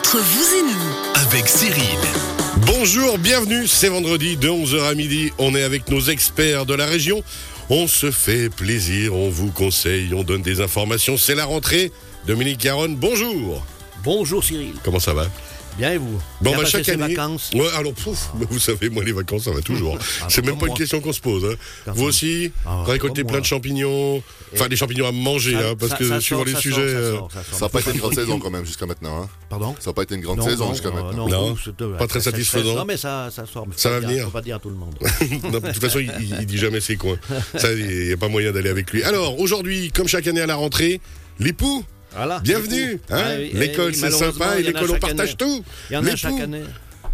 Entre vous et nous, avec Cyril. Bonjour, bienvenue, c'est vendredi de 11h à midi, on est avec nos experts de la région, on se fait plaisir, on vous conseille, on donne des informations, c'est la rentrée. Dominique Caronne, bonjour. Bonjour Cyril. Comment ça va? Bien et vous? Bon, bah, chaque année. vacances? Ouais, alors, pouf, mais vous savez, moi, les vacances, ça va toujours. Ah, c'est même pas une question qu'on se pose. hein. Vous aussi Ah, Récoltez plein moi. de champignons. Enfin, des champignons à manger, Ça- hein, parce ça- que ça suivant sort, les ça sujets. sort, ça euh, n'a pas été une grande saison quand même jusqu'à maintenant. hein. Pardon? Ça n'a pas été une grande Non, saison jusqu'à euh, maintenant. Non, Pas très satisfaisant. Non, mais ça, ça sort. Ça va venir. Dire à tout le monde. De toute façon, il, dit jamais ses coins. Il n'y a pas moyen d'aller avec lui. Alors, aujourd'hui, comme chaque année à la rentrée, l'époux, Voilà. bienvenue. Ah hein? oui, l'école, eh, c'est sympa et l'école, on partage année. tout. Il y en a chaque année.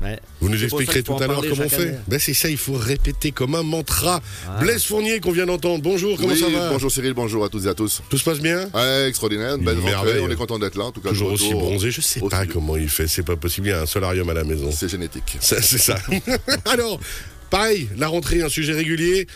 Ouais. Vous nous expliquerez tout à l'heure comment on fait. Ben, c'est ça, il faut répéter comme un mantra. Ah. Blaise Fournier qu'on vient d'entendre. Bonjour, comment Oui, ça va? bonjour Cyril, bonjour à toutes et à tous. Tout se passe bien? Ouais, extraordinaire, belle rentrée, on est content d'être là. En tout cas, Toujours aussi bronzé, je sais pas comment il fait, c'est pas possible, il y a un solarium à la maison. C'est génétique. C'est ça. alors, pareil, la rentrée, un sujet régulier.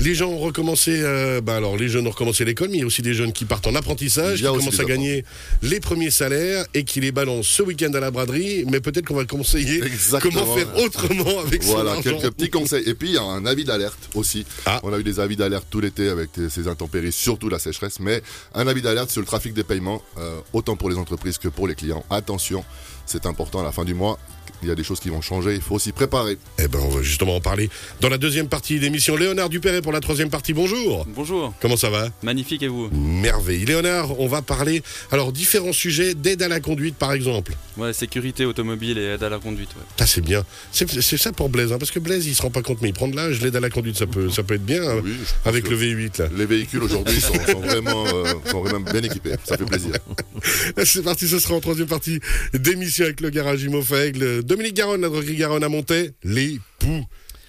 Les gens ont recommencé, euh, bah alors les jeunes ont recommencé l'école, mais il y a aussi des jeunes qui partent en apprentissage, qui commencent à gagner les premiers salaires et qui les balancent ce week-end à la braderie. Mais peut-être qu'on va conseiller Exactement. comment faire autrement avec son Voilà, quelques petits conseils. Et puis, il y a un avis d'alerte aussi. Ah. On a eu des avis d'alerte tout l'été avec ces intempéries, surtout la sécheresse. Mais un avis d'alerte sur le trafic des paiements, euh, autant pour les entreprises que pour les clients. Attention, c'est important à la fin du mois. Il y a des choses qui vont changer, il faut s'y préparer. Eh ben, on va justement en parler dans la deuxième partie d'émission. Léonard Dupéret pour la troisième partie. Bonjour. Bonjour, Comment ça va? Magnifique et vous? Merveille. Léonard, on va parler, alors, différents sujets d'aide à la conduite, par exemple. Ouais, sécurité automobile et aide à la conduite. Ouais. Ça, c'est bien. C'est c'est ça pour Blaise, hein, parce que Blaise, il se rend pas compte, mais il prend de l'âge, l'aide à la conduite, ça peut, ça peut être bien, hein, Oui, avec le V8, là. Les véhicules aujourd'hui sont, sont vraiment, euh, sont vraiment bien équipés. Ça fait plaisir. C'est parti, ce sera en troisième partie d'émission avec le garage Imofaigle. Dominique Garonne, la droguerie Garonne à Montaix, les poux.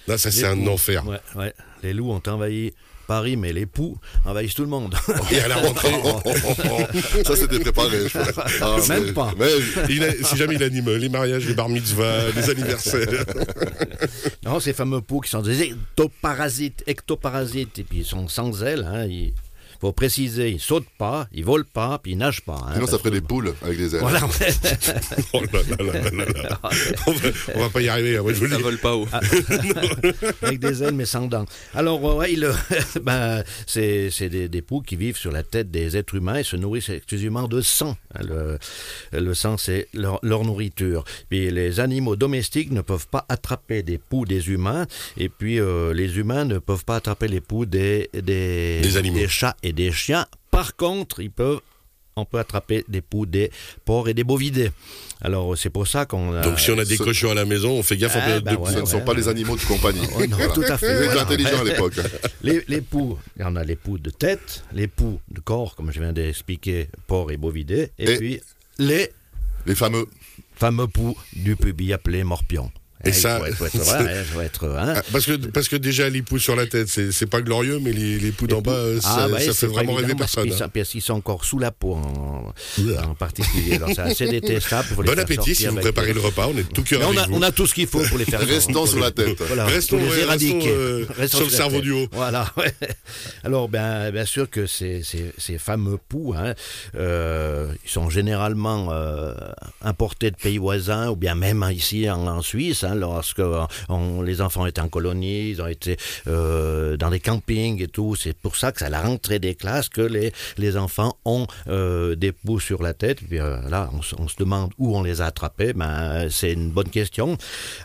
Là, ça, c'est un enfer. Ouais, ouais. Les loups ont envahi Paris, mais les poux envahissent tout le monde. Et à la rentrée, Ça, c'était préparé. je pense. Ah, Même mais- pas. Mais il a- si jamais il anime les mariages, les bar mitzvahs, les anniversaires. non, ces fameux poux qui sont des ectoparasites, ectoparasites, et puis ils sont sans ailes. Hein, faut préciser, ils sautent pas, ils volent pas, puis ils nagent pas. hein, sinon, ça ferait que- des poules avec des ailes. Voilà. Oh là là là là là là. On, va, on va pas y arriver, hein, moi, je vous le Ça dis. vole pas haut. avec des ailes mais sans dents. Alors, euh, ouais, il, euh, ben, c'est c'est des, des poux qui vivent sur la tête des êtres humains et se nourrissent exclusivement de sang. Hein, Le, le sang, c'est leur, leur nourriture. Puis les animaux domestiques ne peuvent pas attraper des poux des humains et puis euh, les humains ne peuvent pas attraper les poux des, des, Des animaux. des chats et des chiens. Par contre, ils peuvent on peut attraper des poux des porcs et des bovidés. Alors c'est pour ça qu'on a... Donc, si on a des ce- cochons à la maison, on fait gaffe en Ah, période bah de ouais, Ce ne sont pas les animaux de compagnie. Oh non, tout à fait, voilà. intelligents à l'époque. Les, les poux, il y en a les poux de tête, les poux de corps, comme je viens d'expliquer, porc et bovidés, et, Et- puis les Les fameux. fameux poux du pubis appelés morpions. Et ça- il faut être, faut être- voilà, il faut être, hein. Ah, Parce que, parce que déjà, les poux sur la tête, c'est pas glorieux, mais les, les poux d'en bas, euh, ça, Ah, c'est fait vraiment rêver évident parce personne. qu'ils hein. qu'ils sont encore sous la peau en, en particulier. C'est assez détestable. faut Bon appétit si vous préparez le repas, on est tout cœur on, a, on a tout ce qu'il faut pour les faire Restons sur la tête. Voilà, Restons, les ouais, éradiquer. restons, euh, sur le cerveau du haut. Voilà. Alors, ben, bien sûr que ces, fameux poux, hein, euh, ils sont généralement euh, importés de pays voisins ou bien même ici en Suisse. Hein, lorsque euh, on- les enfants étaient en colonie, ils ont été euh, dans des campings et tout. C'est pour ça que c'est à la rentrée des classes que les, les enfants ont euh, des poux sur la tête. Puis euh, là, on, se- on se demande où on les a attrapés. Ben, c'est une bonne question.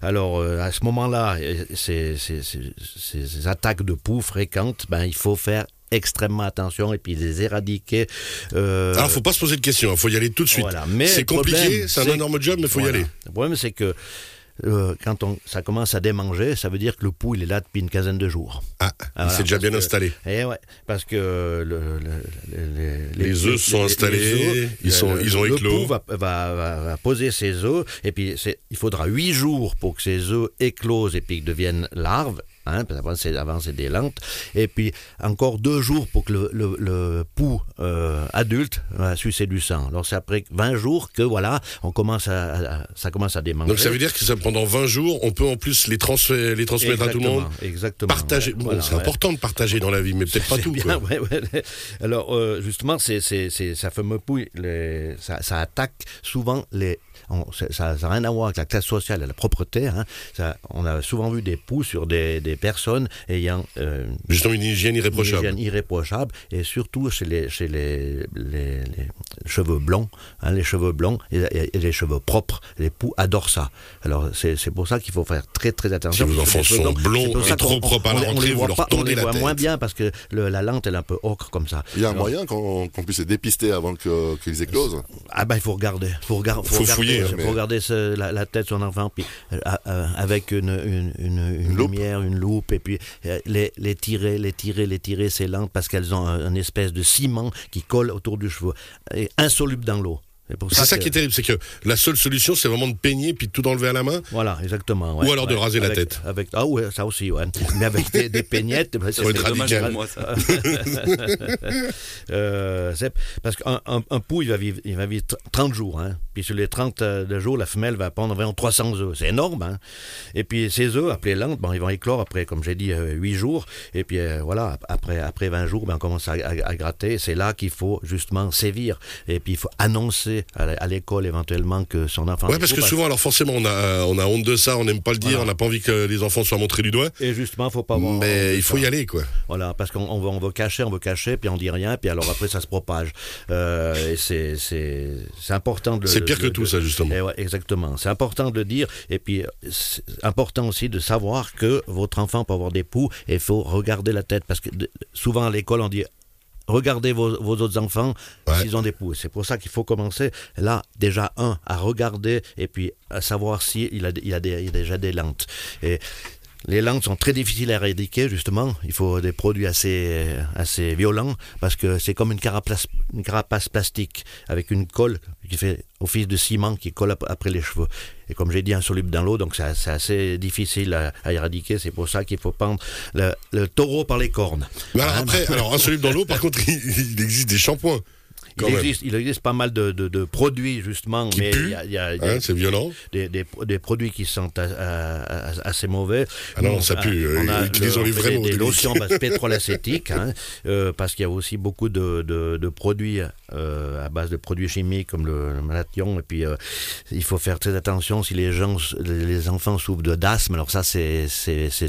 Alors, à ce moment-là, ces, ces- ces- attaques de poux fréquentes, ben, il faut faire extrêmement attention et puis les éradiquer. euh, Alors, faut pas se poser de questions, il faut y aller tout de suite. voilà. C'est compliqué, c'est un énorme job, mais il faut y aller. Le problème, c'est que euh, quand on, ça commence à démanger, ça veut dire que le pouls, il est là depuis une quinzaine de jours. Ah, Ah, il voilà, s'est déjà bien que- installé. Eh ouais, parce que le- le- le- Les œufs sont installés, ils sont- ils ont le éclos. pou va, va- va- va poser ses œufs, et puis il faudra huit jours pour que ces œufs éclosent et puis qu'ils deviennent larves. Hein, parce avant c'est des lentes, et puis encore deux jours pour que le, le, le pouls euh, adulte va sucer du sang. Alors c'est après 20 jours que voilà, on commence à, à- ça commence à démanger. Donc ça veut dire que ça, pendant 20 jours, on peut en plus les, les transmettre à tout le monde? Exactement. Partager. ouais, Bon, voilà, c'est ouais. important de partager dans la vie, mais peut-être pas tout. bien, quoi. ouais. Alors, euh, justement, c'est, ça fameux pouille, les- ça, ça attaque souvent les. On- ça n'a rien à voir avec la classe sociale et la propreté. hein. Ça, on a souvent vu des poux sur des, des personnes ayant euh, Justement, une hygiène une irréprochable. hygiène irréprochable et surtout chez les, chez les, les, les cheveux blancs, hein, les cheveux blancs et, et- et les cheveux propres, les poux adorent ça. Alors c'est pour ça qu'il faut faire très très attention. Si vos enfants les sont blancs, blonds et trop propres à la on les- on rentrée, les vous voit leur pas- on tordez les la voit tête. moins bien parce que le- la lente elle est un peu ocre comme ça. Il y a un Alors, moyen qu'on puisse les dépister avant qu'ils éclosent? ah ben il faut regarder, faut, regar- faut, Faut regarder, fouiller, hein, mais- ce- la, la tête de son enfant, puis euh, euh, avec une, une, une, une loupe. lumière, une loupe, et puis euh, les, les tirer, les tirer, les tirer, c'est lent parce qu'elles ont un, une espèce de ciment qui colle autour du cheveu, et insoluble dans l'eau. C'est ça que- qui est terrible, c'est que la seule solution, c'est vraiment de peigner puis de tout enlever à la main. Voilà, exactement. ouais, Ou alors de raser la tête. Avec, ah ouais, ça aussi, ouais. Mais avec des, des peignettes. Ouais, c'est- Dommage pour moi ça. Euh, parce qu'un un, un pou, il va vivre, il va vivre tr- 30 jours. Hein. Puis sur les 30 euh, jours, la femelle va pondre environ 300 œufs. C'est énorme. Hein. Et puis ces œufs, appelés lentes, bon, ils vont éclore après, comme j'ai dit, euh, 8 jours. Et puis euh, voilà, ap- après, après 20 jours, ben, on commence à, à- à gratter. C'est là qu'il faut justement sévir. Et puis il faut annoncer à, l'école éventuellement que son enfant... Ouais, parce que souvent, alors forcément, on a, on a honte de ça, on n'aime pas le dire, Voilà. on n'a pas envie que les enfants soient montrés du doigt. Et justement, faut pas avoir... Mais il faut y aller, quoi. Voilà, parce qu'on on veut, on veut cacher, on veut cacher, puis on dit rien, puis alors après ça se propage. Euh, et c'est- c'est c'est important de le- C'est pire que tout, de- ça, justement. Eh ouais, exactement. C'est important de le dire, et puis c'est important aussi de savoir que votre enfant peut avoir des poux, et il faut regarder la tête, parce que de- souvent à l'école on dit regardez vos, vos autres enfants Ouais. s'ils ont des poux. C'est pour ça qu'il faut commencer là déjà un à regarder et puis à savoir si il a, il a, des- il a déjà des lentes. Et les lentes sont très difficiles à éradiquer, justement. Il faut des produits assez, assez violents parce que c'est comme une carapace, plastique avec une colle qui fait office de ciment qui colle ap- après les cheveux. Et comme j'ai dit, insoluble dans l'eau, donc c'est assez difficile à, éradiquer. C'est pour ça qu'il faut prendre le, taureau par les cornes. Alors après, alors insoluble dans l'eau, par contre, il, il existe des shampoings. Il existe, il existe pas mal de, de- de produits justement, Qui mais il y a, il y a Hein, des, c'est violent. des, des- des produits qui sont a- a- a- assez mauvais. Ah non, ça pue, euh, on a utilisons le- les on fait vrais des, lotions à base de pétrole acétique, hein, euh, parce qu'il y a aussi beaucoup de, produits euh, à base de produits chimiques comme le, le malathion. Et puis, euh, il faut faire très attention si les gens, les enfants souffrent d'asthme. Alors ça, c'est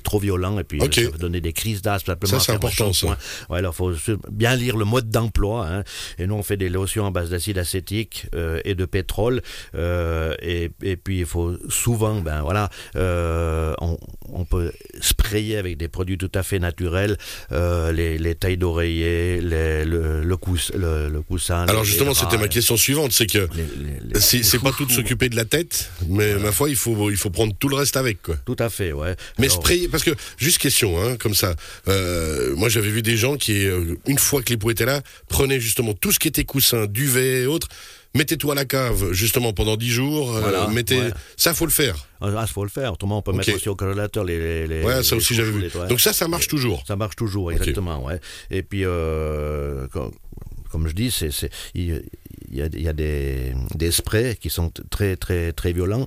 trop violent. Et puis, ça peut donner des crises d'asthme. Ça, c'est important, ça. Ouais, alors faut se- bien lire le mode d'emploi. hein. Et nous, on fait des lotions à base d'acide acétique euh, et de pétrole. euh, et, et puis, il faut souvent, ben voilà, euh, on, on peut sprayer avec des produits tout à fait naturels les, les tailles d'oreiller, les- le, le, couss- le, le coussin. Alors les- justement, les c'était ma question suivante, c'est que les- les- les- c'est les pas tout de s'occuper de la tête, mais ma foi, il faut, il faut prendre tout le reste avec, quoi. Tout à fait, ouais. Mais Alors, sprayer, parce que, juste question, hein, comme ça, moi j'avais vu des gens qui, une fois que l'époux était là, prenaient justement tout ce qui était coussin, duvet et autres, mettez tout à la cave, justement, pendant 10 jours, euh, Voilà, mettez... ouais. Ça, faut le faire. Ah, il faut le faire. Autrement, on peut mettre aussi au corrélateur les. les- les- Ouais, ça aussi j'avais vu. Donc ça, ça marche toujours. Ça marche toujours, exactement, ouais. Et puis, euh, comme, comme je dis, c'est, il y a, il y a des, des sprays qui sont très, très, très violents.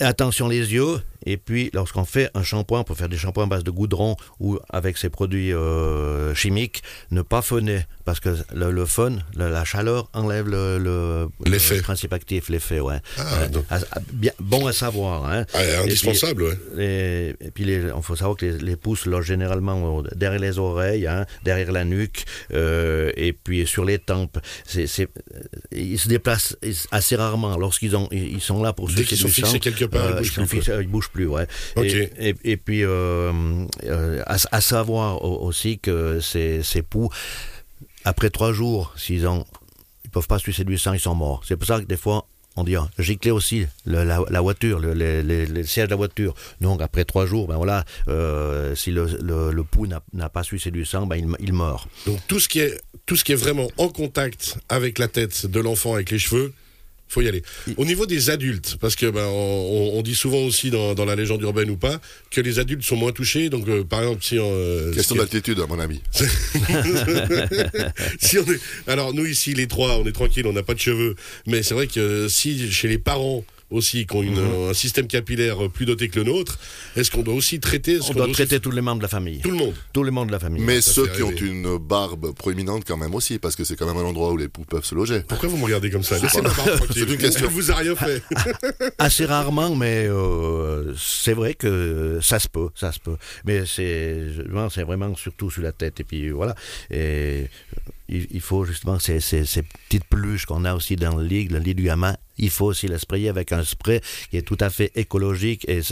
Attention les yeux. Et puis, lorsqu'on fait un shampoing, on peut faire des shampoings à base de goudron ou avec ces produits euh, chimiques, ne pas phoner. Parce que le, le phon, la, la chaleur enlève le, le, le principe actif, l'effet, ouais. Ah, Euh, donc- à- à- bien, bon à savoir. Hein. Ah, Et puis, indispensable, ouais. et puis, il faut savoir que les, les pouces logent généralement derrière les oreilles, hein, derrière la nuque, euh, et puis sur les tempes. C'est- ils se déplacent assez rarement. Lorsqu'ils ils sont là pour Dès sucer qu'ils sont fixés quelque part, ils bougent plus, ouais. Et, et- et puis, euh, euh, à, à savoir au- aussi que ces, ces poux, après trois jours, s'ils ont, ils peuvent pas sucer du sang, ils sont morts. C'est pour ça que des fois, on dit, ah, gicler aussi le- la, la voiture, le, les- les- les sièges de la voiture. Donc après trois jours, ben voilà, euh, si le, le, le pouls n'a pas sucé du sang, ben il, il meurt. Donc tout ce qui est tout ce qui est vraiment en contact avec la tête de l'enfant, avec les cheveux, faut y aller. Au niveau des adultes, parce que ben, on, on dit souvent aussi dans, dans la légende urbaine ou pas que les adultes sont moins touchés. Donc, euh, par exemple, si on, euh, Question si- d'altitude, à mon ami. si on est- alors nous ici les trois, on est tranquille, on n'a pas de cheveux, mais c'est vrai que si chez les parents aussi qui ont une- Mhm. un système capillaire plus doté que le nôtre, est-ce qu'on doit aussi traiter On qu'on doit aussi- traiter tous les membres de la famille. tout le monde Tous les membres de la famille. Mais ça ceux qui ont une barbe proéminente quand même aussi, parce que c'est quand même un endroit où les poux peuvent se loger. Pourquoi vous me regardez comme ça. C'est une question. Vous a rien fait. Assez rarement, mais euh, c'est vrai que ça se peut, ça se peut. Mais c'est, vraiment surtout sur la tête. Et puis voilà. Et il, il faut justement ces, ces, ces petites peluches qu'on a aussi dans le lit, le lit du gamin. Il faut aussi les sprayer avec un spray qui est tout à fait écologique et,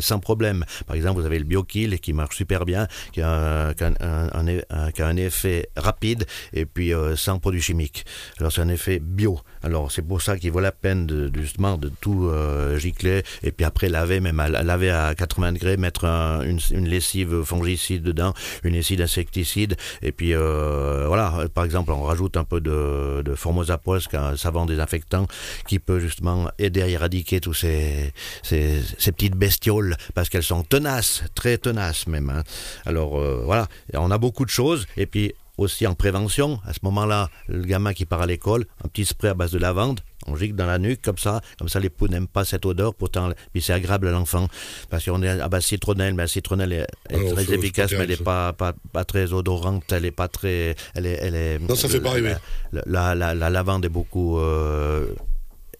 sans problème. Par exemple, vous avez le BioKill qui marche super bien, qui a, un- qui a un, effet rapide et puis euh, sans produits chimiques. Alors c'est un effet bio. Alors c'est pour ça qu'il vaut la peine de, justement de tout euh, gicler et puis après laver, même à, laver à 80 degrés, mettre un- une, lessive fongicide dedans, une lessive insecticide et puis euh, voilà. Par exemple, on rajoute un peu de, de Formosa un savon désinfectant qui peut justement aider à éradiquer tous ces, ces, ces petites bestioles parce qu'elles sont tenaces, très tenaces même. hein. Alors euh, voilà, on a beaucoup de choses et puis aussi en prévention, à ce moment-là, le gamin qui part à l'école, un petit spray à base de lavande, on gicle dans la nuque comme ça, comme ça les poux n'aiment pas cette odeur, pourtant puis c'est agréable à l'enfant parce qu'on est à base citronnelle, mais la citronnelle est, est Alors, très efficace, mais elle n'est pas, pas, pas très odorante, elle est pas très, elle est, elle est. Non, ça fait pas rêver. La, la, la- la lavande est beaucoup euh,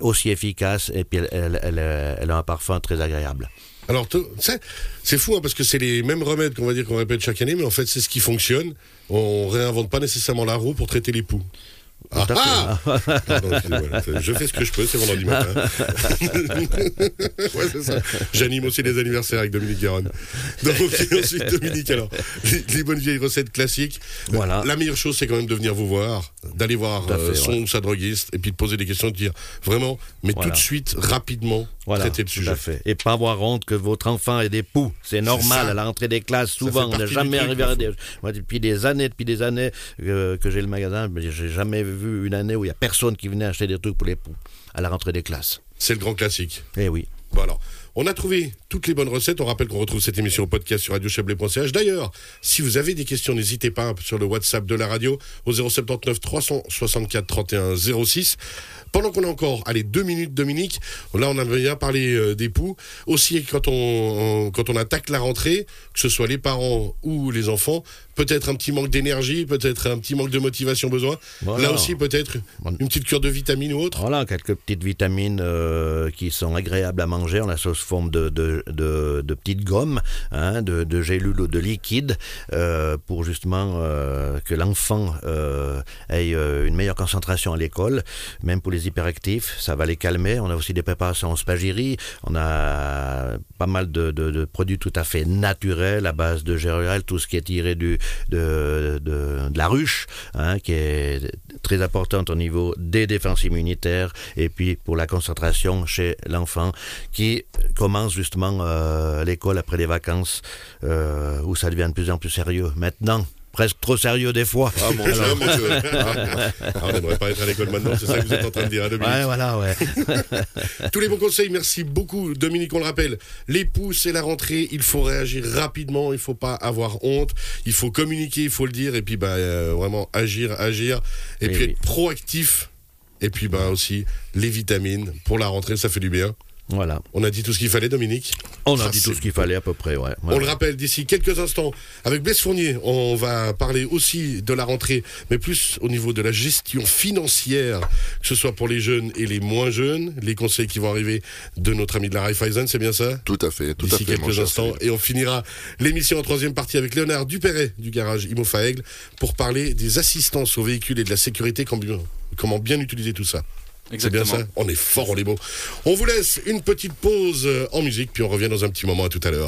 aussi efficace et puis elle, elle, elle, a un parfum très agréable. Alors, c'est fou hein, parce que c'est les mêmes remèdes qu'on va dire qu'on répète chaque année, mais en fait, c'est ce qui fonctionne. On réinvente pas nécessairement la roue pour traiter les poux. Ah, ah Pardon, excusez-moi, c'est- je fais ce que je peux, c'est vendredi matin. ouais, c'est ça. J'anime aussi les anniversaires avec Dominique Garonne. Donc, ensuite, Dominique, alors, les, les bonnes vieilles recettes classiques. Voilà. La meilleure chose, c'est quand même de venir vous voir, d'aller voir euh, fait, son ouais. ou sa droguiste, et puis de poser des questions, de dire vraiment, mais Voilà. tout de suite, rapidement, Voilà, traiter le tout sujet. à fait. Et pas avoir honte que votre enfant ait des poux. C'est normal à la rentrée des classes. Souvent, on du jamais arrivé à des... Moi, depuis des années, depuis des années euh, que j'ai le magasin, mais j'ai jamais vu une année où il y a personne qui venait acheter des trucs pour les poux à la rentrée des classes. C'est le grand classique. Eh oui. Bon alors, on a trouvé toutes les bonnes recettes. On rappelle qu'on retrouve cette émission au podcast sur radiochablais.ch. D'ailleurs, si vous avez des questions, n'hésitez pas sur le WhatsApp de la radio au 079 364 31 06. Pendant qu'on a encore, allez, deux minutes, Dominique, là on a bien parlé euh, des poux. Aussi, quand on, on- quand on attaque la rentrée, que ce soit les parents ou les enfants, peut-être un petit manque d'énergie, peut-être un petit manque de motivation besoin. Voilà. Là aussi, peut-être une petite cure de vitamines ou autre. Voilà, quelques petites vitamines euh, qui sont agréables à manger. On a sous forme de, de, de, de petites gommes, hein, de, de gélules ou de liquide, euh, pour justement euh, que l'enfant euh, ait euh, une meilleure concentration à l'école, même pour les hyperactifs, ça va les calmer. On a aussi des préparations en spagyrie, on a pas mal de, de, de produits tout à fait naturels à base de géréal, tout ce qui est tiré du, de, de, la ruche, hein, qui est très importante au niveau des défenses immunitaires et puis pour la concentration chez l'enfant qui commence justement euh, l'école après les vacances euh, où ça devient de plus en plus sérieux. Maintenant, presque trop sérieux des fois. Ah mon dieu, mon dieu. Ah, on n'aimerait pas être à l'école maintenant, c'est ça que vous êtes en train de dire, hein, Dominique Ouais, voilà, ouais. Tous les bons conseils, merci beaucoup Dominique, on le rappelle. Les pouces, c'est la rentrée, il faut réagir rapidement, il faut pas avoir honte, il faut communiquer, il faut le dire, et puis bah, euh, vraiment agir, agir, et puis oui. être proactif, et puis bah, aussi les vitamines, pour la rentrée, ça fait du bien. Voilà. On a dit tout ce qu'il fallait Dominique On a Ah, dit tout ce qu'il fallait à peu près, ouais. On le rappelle, d'ici quelques instants, avec Blaise Fournier, on va parler aussi de la rentrée, mais plus au niveau de la gestion financière, que ce soit pour les jeunes et les moins jeunes, les conseils qui vont arriver de notre ami de la Raiffeisen, c'est bien ça? Tout à fait, tout à D'ici fait. mon quelques instants, et on finira l'émission en troisième partie avec Léonard Dupéret du garage Imofa Aigle pour parler des assistances aux véhicules et de la sécurité, comment comment bien utiliser tout ça. C'est bien ça On est fort, on est beau. On vous laisse une petite pause euh, en musique, puis on revient dans un petit moment. À tout à l'heure.